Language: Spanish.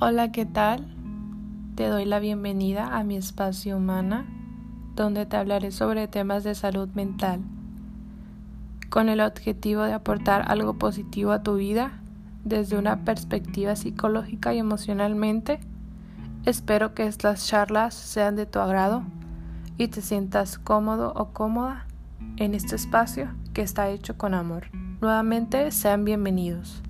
Hola, ¿qué tal? Te doy la bienvenida a mi espacio humana, donde te hablaré sobre temas de salud mental, con el objetivo de aportar algo positivo a tu vida desde una perspectiva psicológica y emocionalmente. Espero que estas charlas sean de tu agrado y te sientas cómodo o cómoda en este espacio que está hecho con amor. Nuevamente, sean bienvenidos.